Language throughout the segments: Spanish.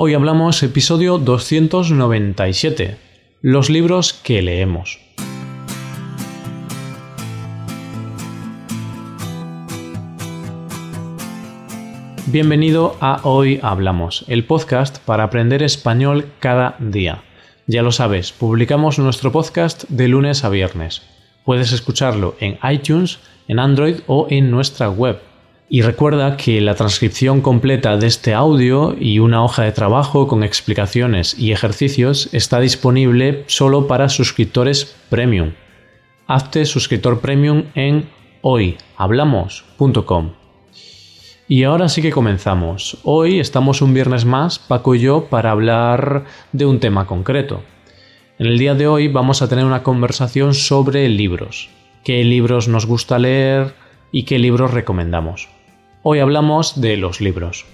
Hoy hablamos episodio 297, los libros que leemos. Bienvenido a Hoy Hablamos, el podcast para aprender español cada día. Ya lo sabes, publicamos nuestro podcast de lunes a viernes. Puedes escucharlo en iTunes, en Android o en nuestra web. Y recuerda que la transcripción completa de este audio y una hoja de trabajo con explicaciones y ejercicios está disponible solo para suscriptores premium. Hazte suscriptor premium en hoyhablamos.com. Y ahora sí que comenzamos. Hoy estamos un viernes más, Paco y yo, para hablar de un tema concreto. En el día de hoy vamos a tener una conversación sobre libros. ¿Qué libros nos gusta leer y qué libros recomendamos? Hoy hablamos de los libros.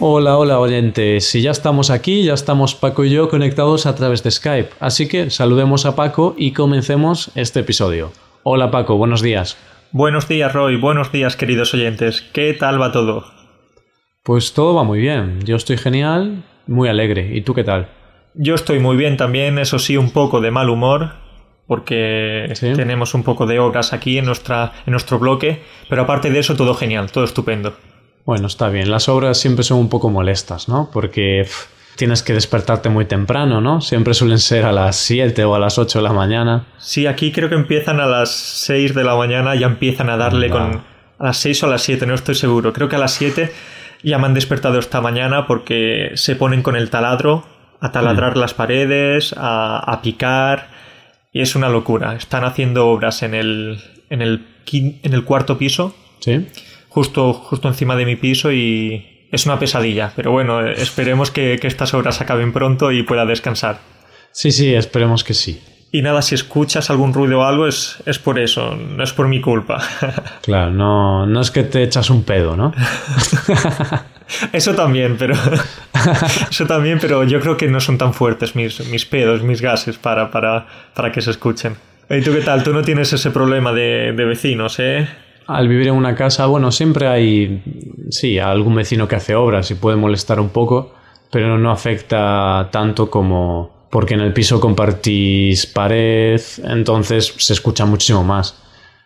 Hola, hola oyentes. Si ya estamos aquí, ya estamos Paco y yo conectados a través de Skype. Así que saludemos a Paco y comencemos este episodio. Hola Paco, buenos días. Buenos días Roy, buenos días queridos oyentes. ¿Qué tal va todo? Pues todo va muy bien. Yo estoy genial, muy alegre. ¿Y tú qué tal? Yo estoy muy bien también, eso sí, un poco de mal humor, porque tenemos un poco de obras aquí en, nuestra, en nuestro bloque, pero aparte de eso todo genial, todo estupendo. Bueno, está bien. Las obras siempre son un poco molestas, ¿no? Porque tienes que despertarte muy temprano, ¿no? Siempre suelen ser a las 7 o a las 8 de la mañana. Sí, aquí creo que empiezan a las 6 de la mañana, ya empiezan a darle con... A las 6 o a las 7, no estoy seguro. Creo que a las 7 ya me han despertado esta mañana porque se ponen con el taladro a taladrar mm. las paredes, a, a, picar, y es una locura. Están haciendo obras en el, en el, en el cuarto piso. Sí justo, justo encima de mi piso y es una pesadilla. Pero bueno, esperemos que, estas obras acaben pronto y pueda descansar. Sí, sí, esperemos que sí. Y nada, si escuchas algún ruido o algo es, es por eso, no es por mi culpa. Claro, no, no es que te echas un pedo, ¿no? Eso también, pero. Eso también, pero yo creo que no son tan fuertes mis, mis pedos, mis gases para, para, para que se escuchen. ¿Y tú qué tal? Tú no tienes ese problema de, de vecinos, ¿eh? al vivir en una casa, bueno, siempre hay, sí, algún vecino que hace obras y puede molestar un poco, pero no afecta tanto como porque en el piso compartís pared, entonces se escucha muchísimo más.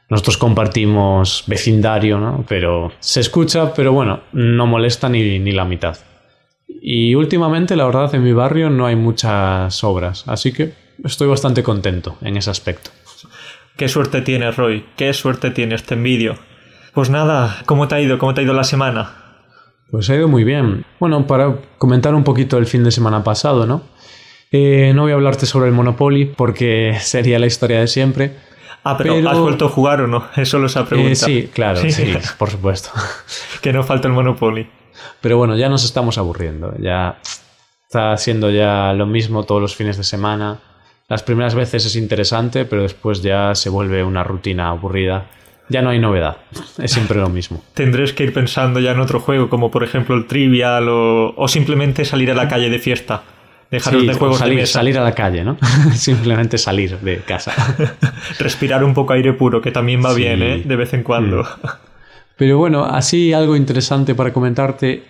Nosotros compartimos vecindario, ¿no? Pero se escucha, pero bueno, no molesta ni, ni la mitad. Y últimamente, la verdad, en mi barrio no hay muchas obras, así que estoy bastante contento en ese aspecto. Qué suerte tienes, Roy. Qué suerte tienes, te envidio. Pues nada, ¿cómo te ha ido? ¿Cómo te ha ido la semana? Pues ha ido muy bien. Bueno, para comentar un poquito el fin de semana pasado, ¿no? Eh, no voy a hablarte sobre el Monopoly porque sería la historia de siempre. Ah, pero, ¿has vuelto a jugar o no? Eso lo ha preguntado. sí, claro, sí, por supuesto. que no falta el Monopoly. Pero bueno, ya nos estamos aburriendo. Ya está siendo ya lo mismo todos los fines de semana. Las primeras veces es interesante, pero después ya se vuelve una rutina aburrida. Ya no hay novedad, es siempre lo mismo. Tendréis que ir pensando ya en otro juego, como por ejemplo el Trivial o, simplemente salir a la calle de fiesta. Dejaros de juegos salir, salir a la calle, ¿no? simplemente salir de casa. Respirar un poco aire puro, que también va bien, ¿eh? De vez en cuando. Mm. Pero bueno, así algo interesante para comentarte,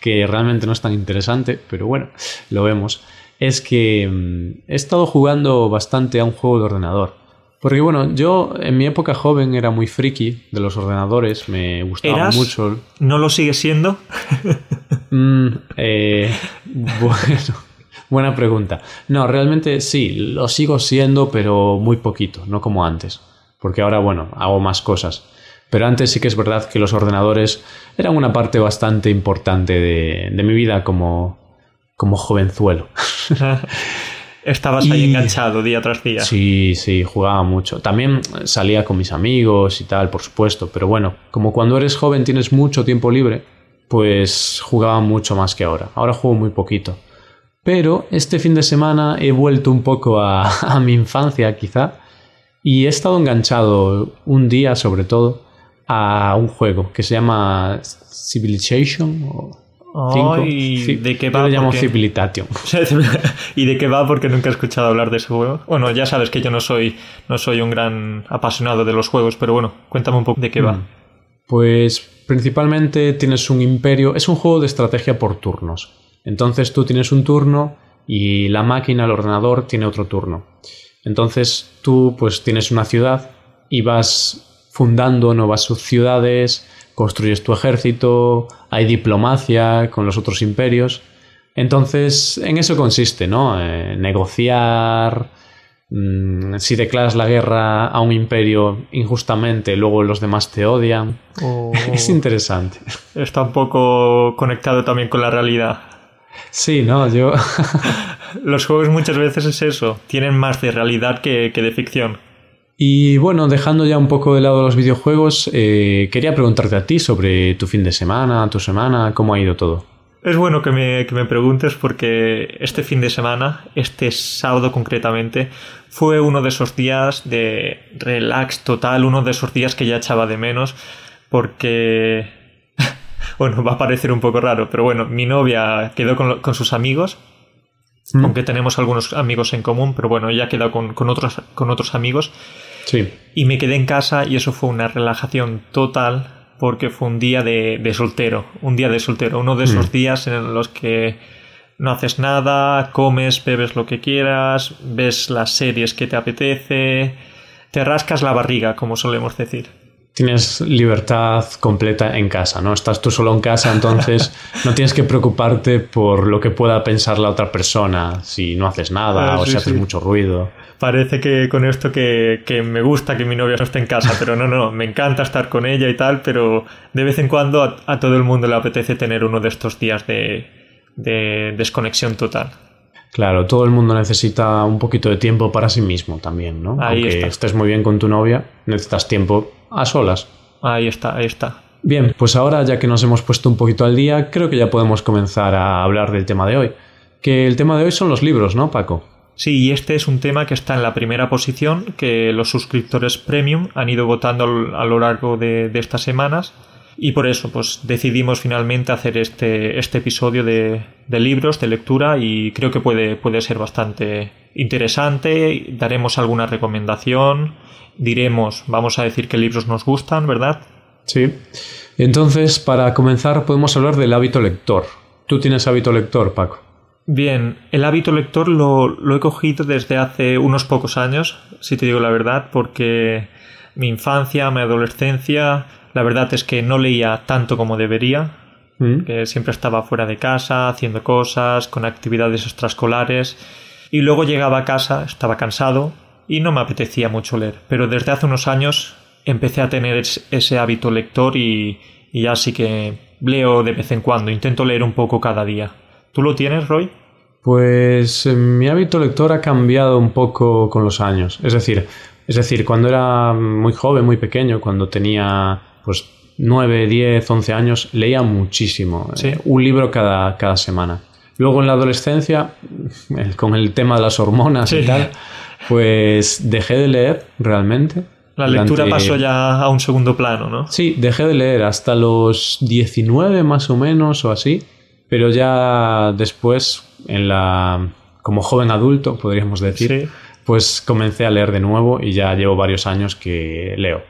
que realmente no es tan interesante, pero bueno, lo vemos es que mm, he estado jugando bastante a un juego de ordenador. Porque bueno, yo en mi época joven era muy friki de los ordenadores, me gustaba mucho. ¿No lo sigue siendo? Mm, eh, bueno, buena pregunta. No, realmente sí, lo sigo siendo, pero muy poquito, no como antes. Porque ahora, bueno, hago más cosas. Pero antes sí que es verdad que los ordenadores eran una parte bastante importante de, de mi vida como, como jovenzuelo. Estabas ahí enganchado día tras día. Sí, sí, jugaba mucho. También salía con mis amigos y tal, por supuesto. Pero bueno, como cuando eres joven tienes mucho tiempo libre, pues jugaba mucho más que ahora. Ahora juego muy poquito. Pero este fin de semana he vuelto un poco a, a mi infancia, quizá. Y he estado enganchado un día, sobre todo, a un juego que se llama Civilization Cinco. Ay, ¿de qué va? Yo le llamo Porque- Civilization. ¿Y de qué va? Porque nunca he escuchado hablar de ese juego. Bueno, ya sabes que yo no soy, no soy un gran apasionado de los juegos, pero bueno, cuéntame un poco de qué va. Mm. Pues principalmente tienes un imperio. Es un juego de estrategia por turnos. Entonces tú tienes un turno y la máquina, el ordenador, tiene otro turno. Entonces tú pues tienes una ciudad y vas fundando nuevas ciudades, construyes tu ejército, hay diplomacia con los otros imperios. Entonces, en eso consiste, ¿no? Eh, negociar. mm, si declaras la guerra a un imperio injustamente, luego los demás te odian. O- Es interesante. Está un poco conectado también con la realidad. Sí, no, yo. Los juegos muchas veces es eso, tienen más de realidad que, que de ficción. Y bueno, dejando ya un poco de lado los videojuegos, eh, quería preguntarte a ti sobre tu fin de semana, tu semana, cómo ha ido todo. Es bueno que me, que me preguntes porque este fin de semana, este sábado concretamente, fue uno de esos días de relax total, uno de esos días que ya echaba de menos porque, bueno, va a parecer un poco raro, pero bueno, mi novia quedó con, con sus amigos, ¿Mm? aunque tenemos algunos amigos en común, pero bueno, ella quedó con, con otros, con otros amigos Sí. y me quedé en casa y eso fue una relajación total porque fue un día de, de soltero, un día de soltero, uno de esos Mm. días en los que no haces nada, comes, bebes lo que quieras, ves las series que te apetece, te rascas la barriga, como solemos decir. Tienes libertad completa en casa, ¿no? Estás tú solo en casa, entonces no tienes que preocuparte por lo que pueda pensar la otra persona si no haces nada Ah, o sí, si haces sí. mucho ruido. Parece que con esto que, que me gusta que mi novia no esté en casa, pero no, no, me encanta estar con ella y tal, pero de vez en cuando a, a todo el mundo le apetece tener uno de estos días de, de desconexión total. Claro, todo el mundo necesita un poquito de tiempo para sí mismo también, ¿no? Ahí Aunque está. estés muy bien con tu novia, necesitas tiempo a solas. Ahí está, ahí está. Bien, pues ahora ya que nos hemos puesto un poquito al día, creo que ya podemos comenzar a hablar del tema de hoy. Que el tema de hoy son los libros, ¿no, Paco? Sí, y este es un tema que está en la primera posición, que los suscriptores premium han ido votando a lo largo de, de estas semanas. Y por eso, pues decidimos finalmente hacer este, este episodio de, de libros, de lectura, y creo que puede, puede ser bastante interesante. Daremos alguna recomendación, diremos, vamos a decir qué libros nos gustan, ¿verdad? Sí. Entonces, para comenzar, podemos hablar del hábito lector. ¿Tú tienes hábito lector, Paco? Bien, el hábito lector lo, lo he cogido desde hace unos pocos años, si te digo la verdad, porque mi infancia, mi adolescencia, la verdad es que no leía tanto como debería, ¿Mm? que siempre estaba fuera de casa, haciendo cosas, con actividades extraescolares, y luego llegaba a casa, estaba cansado y no me apetecía mucho leer. Pero desde hace unos años empecé a tener es- ese hábito lector y, y ya sí que leo de vez en cuando, intento leer un poco cada día. ¿Tú lo tienes, Roy? Pues eh, mi hábito lector ha cambiado un poco con los años. Es decir, es decir, cuando era muy joven, muy pequeño, cuando tenía pues 9, 10, 11 años, leía muchísimo. Sí. eh, un libro cada, cada semana. Luego en la adolescencia, con el tema de las hormonas y Sí. tal, pues dejé de leer realmente. La lectura Durante- pasó ya a un segundo plano, ¿no? Sí, dejé de leer hasta los 19 más o menos o así, pero ya después, en la como joven adulto, podríamos decir, Sí. Pues comencé a leer de nuevo y ya llevo varios años que leo.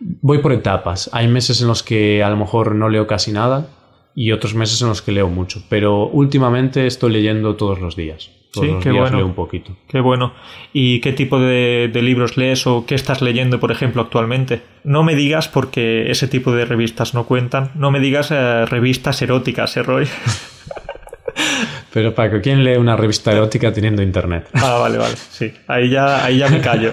Voy por etapas. Hay meses en los que a lo mejor no leo casi nada y otros meses en los que leo mucho, pero últimamente estoy leyendo todos los días. Todos Sí, los qué días bueno. leo un poquito. Qué bueno. ¿Y qué tipo de, de libros lees o qué estás leyendo, por ejemplo, actualmente? No me digas, porque ese tipo de revistas no cuentan, no me digas eh, revistas eróticas, ¿eh, Roy? Pero Paco, ¿quién lee una revista erótica teniendo internet? ah, vale, vale. Sí, ahí ya, ahí ya me callo.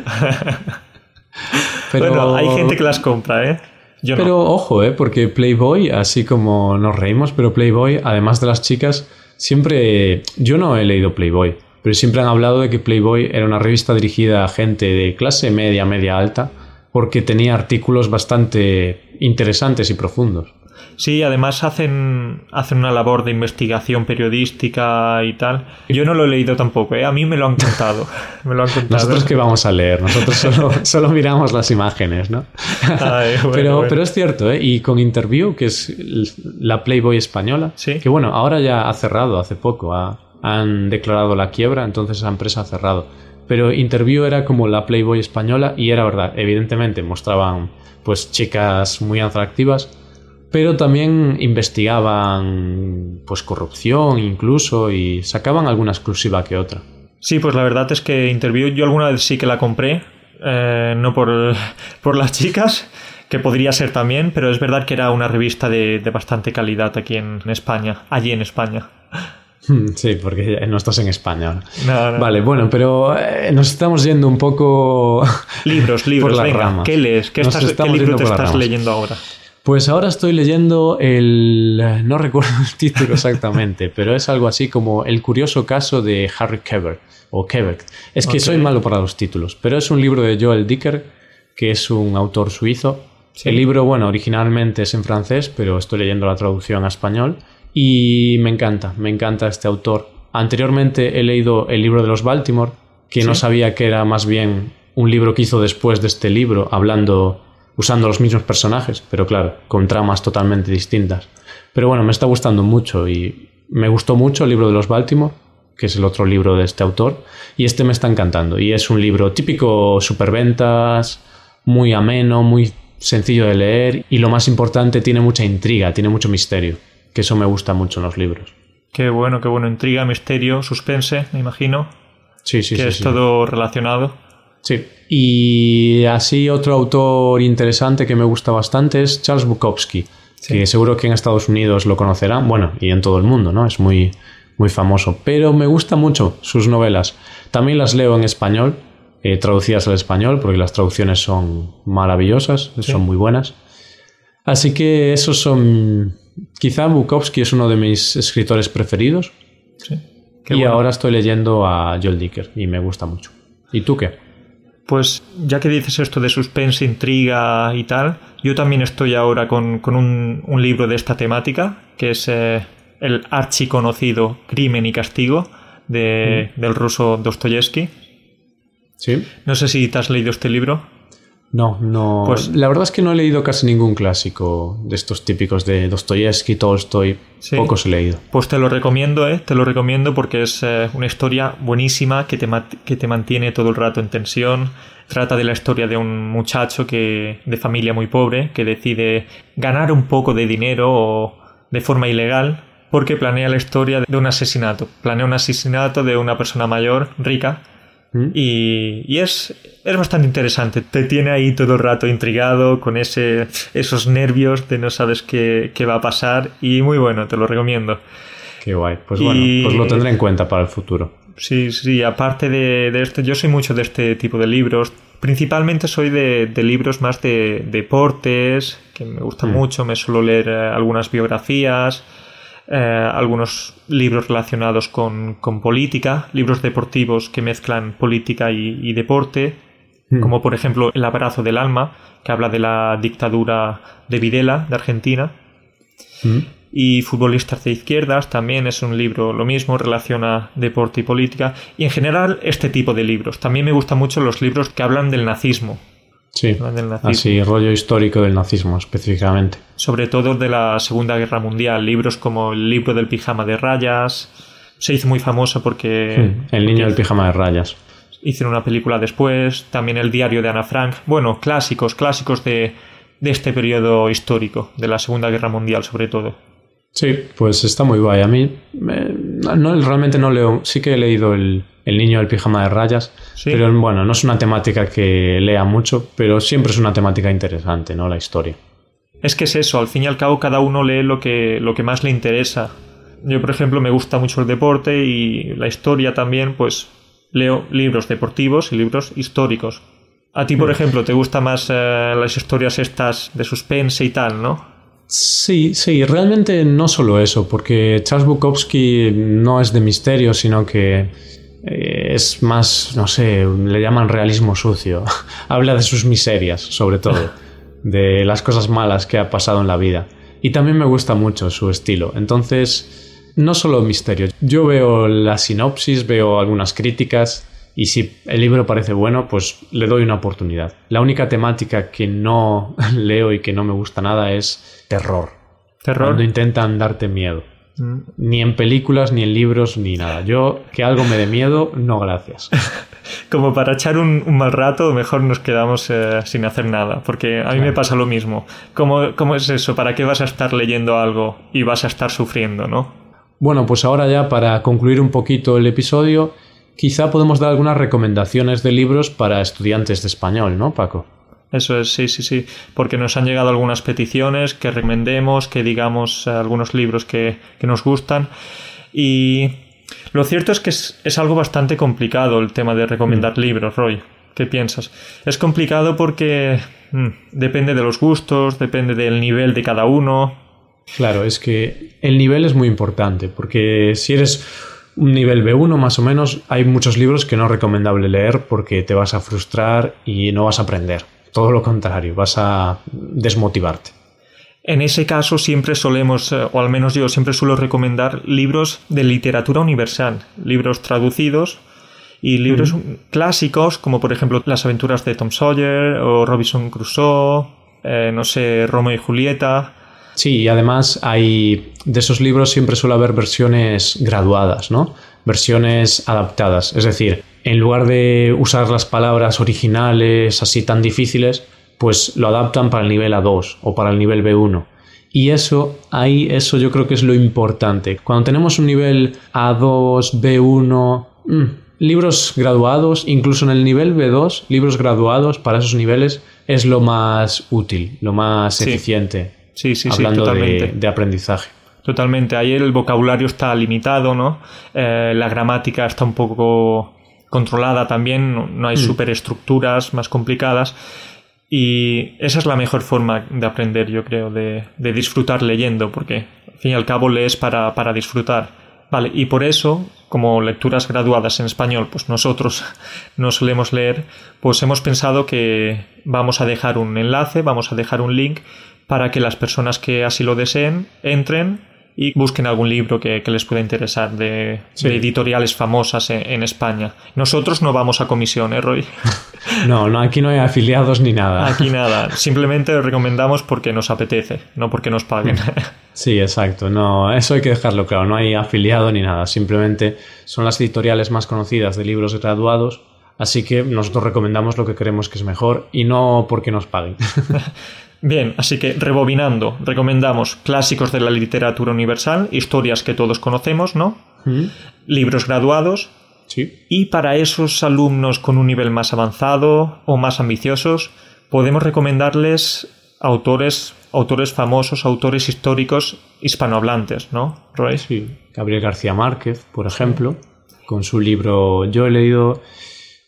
Pero... Bueno, hay gente que las compra, ¿eh? Yo no. Pero ojo, ¿eh? porque Playboy, así como nos reímos, pero Playboy, además de las chicas, siempre... Yo no he leído Playboy, pero siempre han hablado de que Playboy era una revista dirigida a gente de clase media, media alta, porque tenía artículos bastante interesantes y profundos. Sí, además hacen, hacen una labor de investigación periodística y tal. Yo no lo he leído tampoco, ¿eh? a mí me lo han contado. me lo han contado. Nosotros que vamos a leer, nosotros solo, solo miramos las imágenes, ¿no? pero, pero es cierto, ¿eh? y con Interview, que es la Playboy española, ¿Sí? que bueno, ahora ya ha cerrado hace poco, han declarado la quiebra, entonces esa empresa ha cerrado. Pero Interview era como la Playboy española y era verdad, evidentemente mostraban pues chicas muy atractivas pero también investigaban pues corrupción incluso y sacaban alguna exclusiva que otra. Sí, pues la verdad es que Interview yo alguna vez sí que la compré, eh, no por, por, las chicas, que podría ser también, pero es verdad que era una revista de, bastante calidad aquí en, España, allí en España. Sí, porque no estás en España Vale, bueno, pero eh, nos estamos yendo un poco. Libros, libros, por venga, ¿Qué lees? ¿Qué, estás, ¿qué libro te estás leyendo ahora? Pues ahora estoy leyendo el... no recuerdo el título exactamente, pero es algo así como El curioso caso de Harry Quebert, o Quebec. Es que soy malo para los títulos, pero es un libro de Joel Dicker, que es un autor suizo. El libro, bueno, originalmente es en francés, pero estoy leyendo la traducción a español y me encanta, me encanta este autor. Anteriormente he leído el libro de los Baltimore, que no sabía que era más bien un libro que hizo después de este libro, hablando usando los mismos personajes, pero claro, con tramas totalmente distintas. Pero bueno, me está gustando mucho y me gustó mucho el libro de los Baltimore, que es el otro libro de este autor, y este me está encantando. Y es un libro típico superventas, muy ameno, muy sencillo de leer y lo más importante, tiene mucha intriga, tiene mucho misterio, que eso me gusta mucho en los libros. Qué bueno, qué bueno. Intriga, misterio, suspense, me imagino. Sí, sí, que sí. es todo relacionado. Sí. Y así otro autor interesante que me gusta bastante es Charles Bukowski, que seguro que en Estados Unidos lo conocerán, bueno, y en todo el mundo, ¿no? Es muy, muy famoso. Pero me gustan mucho sus novelas. También las leo en español, eh, traducidas al español, porque las traducciones son maravillosas, son muy buenas. Así que esos son... Quizá Bukowski es uno de mis escritores preferidos. Sí. y ahora estoy leyendo a Joel Dicker y me gusta mucho. ¿Y tú qué? Pues ya que dices esto de suspense, intriga y tal, yo también estoy ahora con, un, libro de esta temática, que es eh, el archiconocido Crimen y Castigo de, mm. del ruso Dostoyevsky. Sí. No sé si te has leído este libro. No, no. Pues la verdad es que no he leído casi ningún clásico de estos típicos de Dostoyevsky, Tolstoy. Pocos he leído. Pues te lo recomiendo, ¿eh? Te lo recomiendo porque es eh, una historia buenísima que te, que te mantiene todo el rato en tensión. Trata de la historia de un muchacho que de familia muy pobre que decide ganar un poco de dinero de forma ilegal porque planea la historia de un asesinato. Planea un asesinato de una persona mayor, rica, Mm. Y, es, es, bastante interesante. Te tiene ahí todo el rato intrigado con ese, esos nervios de no sabes qué, qué va a pasar. Y muy bueno, te lo recomiendo. Qué guay. Pues bueno, pues lo tendré en cuenta para el futuro. Sí, sí, aparte de, de esto, yo soy mucho de este tipo de libros. Principalmente soy de, de libros más de, deportes, que me gustan mm. mucho. Me suelo leer eh, algunas biografías. Eh, algunos libros relacionados con, política, libros deportivos que mezclan política y, deporte, hmm. como por ejemplo El abrazo del alma, que habla de la dictadura de Videla, de Argentina. Hmm. Y Futbolistas de Izquierdas también es un libro, lo mismo, relaciona deporte y política. Y en general este tipo de libros. También me gustan mucho los libros que hablan del nazismo, Sí, así, rollo histórico del nazismo específicamente. Sobre todo de la Segunda Guerra Mundial, libros como el libro del pijama de rayas, se hizo muy famoso porque... Hmm, el niño del pijama de rayas. Hicieron una película después, también el diario de Ana Frank, bueno, clásicos, clásicos de, de este periodo histórico, de la Segunda Guerra Mundial sobre todo. Sí, pues está muy guay. A mí no, realmente no leo, sí que he leído el, el niño del pijama de rayas, pero bueno, no es una temática que lea mucho, pero siempre es una temática interesante, ¿no? La historia. Es que es eso, al fin y al cabo cada uno lee lo que, lo que más le interesa. Yo, por ejemplo, me gusta mucho el deporte y la historia también, pues leo libros deportivos y libros históricos. A ti, por ejemplo, te gustan más eh, las historias estas de suspense y tal, ¿no? Sí, sí, realmente no solo eso, porque Charles Bukowski no es de misterio, sino que es más, no sé, le llaman realismo sucio. Habla de sus miserias, sobre todo, de las cosas malas que ha pasado en la vida. y también me gusta mucho su estilo. Entonces, no solo misterio, yo veo la sinopsis, veo algunas críticas y si el libro parece bueno, pues le doy una oportunidad. La única temática que no leo y que no me gusta nada es terror. Terror. Cuando intentan darte miedo. Ni en películas, ni en libros, ni nada. Yo, que algo me dé miedo, no gracias. Como para echar un, mal rato, mejor nos quedamos eh, sin hacer nada, porque a mí me pasa lo mismo. ¿Cómo, ¿Cómo es eso? ¿Para qué vas a estar leyendo algo y vas a estar sufriendo, no? Bueno, pues ahora ya para concluir un poquito el episodio, quizá podemos dar algunas recomendaciones de libros para estudiantes de español, ¿no, Paco? Eso es, sí, sí, sí, porque nos han llegado algunas peticiones que recomendemos, que digamos eh, algunos libros que, nos gustan y lo cierto es que es, algo bastante complicado el tema de recomendar mm. libros, Roy. ¿Qué piensas? Es complicado porque mm, depende de los gustos, depende del nivel de cada uno. Claro, es que el nivel es muy importante, porque si eres un nivel B1 más o menos, hay muchos libros que no es recomendable leer porque te vas a frustrar y no vas a aprender. Todo lo contrario, vas a desmotivarte. En ese caso siempre solemos, eh, o al menos yo siempre suelo recomendar libros de literatura universal, libros traducidos y libros clásicos como por ejemplo Las aventuras de Tom Sawyer o Robinson Crusoe, eh, no sé, Romeo y Julieta. Sí, y además hay de esos libros siempre suele haber versiones graduadas, ¿no? Versiones adaptadas, es decir, en lugar de usar las palabras originales así tan difíciles, pues lo adaptan para el nivel A2 o para el nivel B1. Y eso, ahí, eso yo creo que es lo importante. Cuando tenemos un nivel A2, B1, mm, libros graduados, incluso en el nivel B2, libros graduados para esos niveles es lo más útil, lo más eficiente. Sí, sí, hablando sí, de, de, aprendizaje. Totalmente. Ahí el vocabulario está limitado, ¿no? Eh, la gramática está un poco controlada también, no hay mm. superestructuras más complicadas. Y esa es la mejor forma de aprender, yo creo, de, disfrutar leyendo, porque al fin y al cabo lees para, para disfrutar. Vale, y por eso, como lecturas graduadas en español, pues nosotros no solemos leer, pues hemos pensado que vamos a dejar un enlace, vamos a dejar un link para que las personas que así lo deseen entren y busquen algún libro que, les pueda interesar de, editoriales famosas en, España. Nosotros no vamos a comisión, ¿eh, Roy? No, no, aquí no hay afiliados ni nada. Aquí nada. Simplemente lo recomendamos porque nos apetece, no porque nos paguen. Sí, exacto. No, eso hay que dejarlo claro. No hay afiliado ni nada. Simplemente son las editoriales más conocidas de libros graduados. Así que nosotros recomendamos lo que creemos que es mejor y no porque nos paguen. Bien, así que rebobinando, recomendamos clásicos de la literatura universal, historias que todos conocemos, ¿no? Mm. Libros graduados. Sí. Y para esos alumnos con un nivel más avanzado o más ambiciosos, podemos recomendarles autores, autores famosos, autores históricos hispanohablantes, ¿no? Roy? Sí. Gabriel García Márquez, por ejemplo, con su libro. Yo he leído.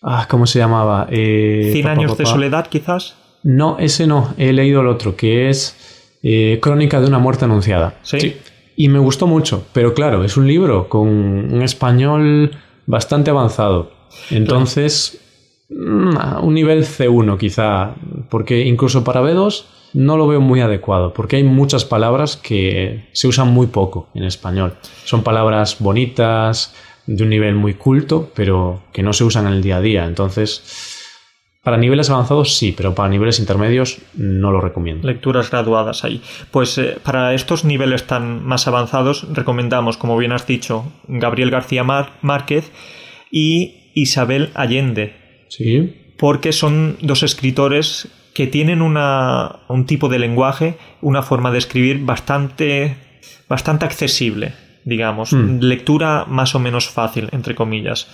Ah, ¿Cómo se llamaba? Eh, Cien años de soledad, quizás. No, ese no. He leído el otro, que es eh, Crónica de una muerte anunciada. ¿Sí? Y me gustó mucho, pero claro, es un libro con un español bastante avanzado. Entonces, mm, un nivel C1 quizá, porque incluso para B2 no lo veo muy adecuado, porque hay muchas palabras que se usan muy poco en español. Son palabras bonitas, de un nivel muy culto, pero que no se usan en el día a día. Entonces, para niveles avanzados sí, pero para niveles intermedios no lo recomiendo. Lecturas graduadas ahí. Pues eh, para estos niveles tan más avanzados recomendamos, como bien has dicho, Gabriel García Márquez y Isabel Allende. Sí. Porque son dos escritores que tienen una, un tipo de lenguaje, una forma de escribir bastante, bastante accesible, digamos. Hmm. Lectura más o menos fácil, entre comillas.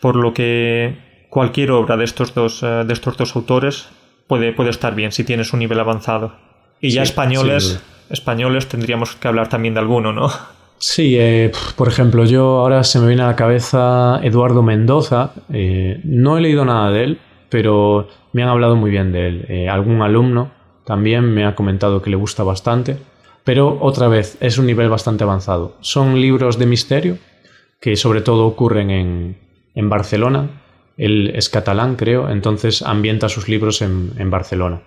Por lo que cualquier obra de estos dos, eh, de estos dos autores puede, puede estar bien si tienes un nivel avanzado. Y ya españoles, españoles tendríamos que hablar también de alguno, ¿no? Sí, eh, por ejemplo, yo ahora se me viene a la cabeza Eduardo Mendoza. Eh, no he leído nada de él, pero me han hablado muy bien de él. algún alumno también me ha comentado que le gusta bastante. Pero otra vez, es un nivel bastante avanzado. Son libros de misterio que sobre todo ocurren en, en Barcelona él es catalán, creo, entonces ambienta sus libros en, Barcelona.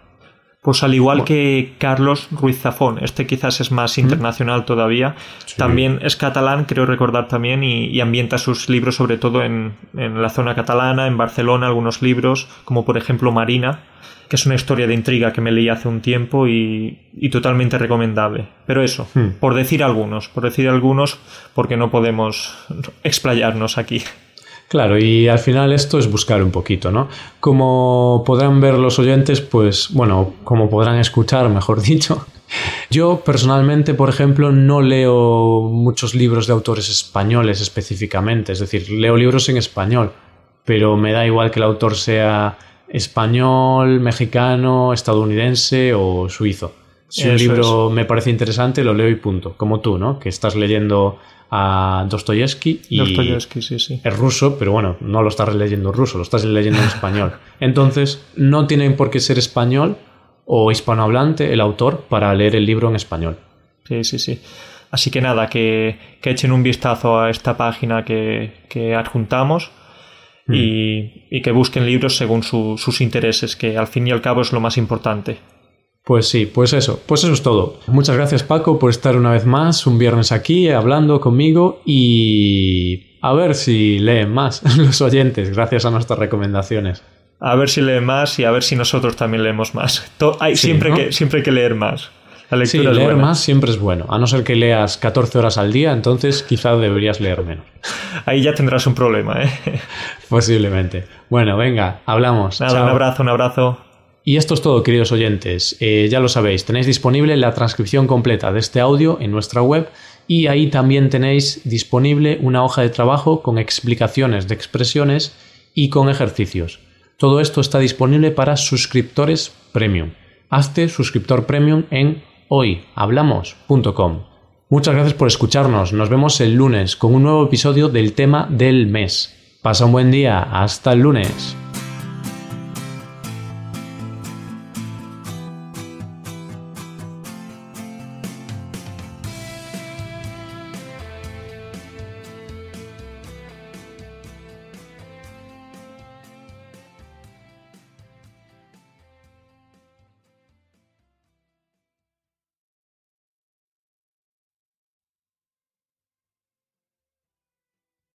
Pues al igual que Carlos Ruiz Zafón, este quizás es más internacional todavía, también es catalán, creo recordar también, y, ambienta sus libros sobre todo en, la zona catalana, en Barcelona, algunos libros, como por ejemplo Marina, que es una historia de intriga que me leí hace un tiempo y, totalmente recomendable. Pero eso, hmm. por decir algunos, por decir algunos, porque no podemos explayarnos aquí. Claro, y al final esto es buscar un poquito, ¿no? Como podrán ver los oyentes, pues bueno, como podrán escuchar, mejor dicho, yo personalmente, por ejemplo, no leo muchos libros de autores españoles específicamente, es decir, leo libros en español, pero me da igual que el autor sea español, mexicano, estadounidense o suizo. Si un libro me parece interesante, lo leo y punto. Como tú, ¿no? Que estás leyendo a Dostoyevsky y Dostoyevsky, sí, sí. es ruso, pero bueno, no lo estás leyendo en ruso, lo estás leyendo en español. Entonces, no tiene por qué ser español o hispanohablante el autor para leer el libro en español. Sí, sí, sí. Así que nada, que, echen un vistazo a esta página que, adjuntamos mm. y, que busquen libros según sus intereses, que al fin y al cabo es lo más importante. Pues sí, pues eso, pues eso es todo. Muchas gracias Paco por estar una vez más, un viernes aquí, hablando conmigo y a ver si leen más los oyentes gracias a nuestras recomendaciones. A ver si leen más y a ver si nosotros también leemos más. hay, siempre, que, siempre hay que leer más. La lectura sí, leer más siempre es bueno. A no ser que leas 14 horas al día, entonces quizá deberías leer menos. Ahí ya tendrás un problema, ¿eh? Posiblemente. Bueno, venga, hablamos. un abrazo, un abrazo. Y esto es todo, queridos oyentes. Eh, ya lo sabéis, tenéis disponible la transcripción completa de este audio en nuestra web y ahí también tenéis disponible una hoja de trabajo con explicaciones de expresiones y con ejercicios. Todo esto está disponible para suscriptores premium. Hazte suscriptor premium en hoyhablamos.com. Muchas gracias por escucharnos. Nos vemos el lunes con un nuevo episodio del tema del mes. Pasa un buen día. Hasta el lunes.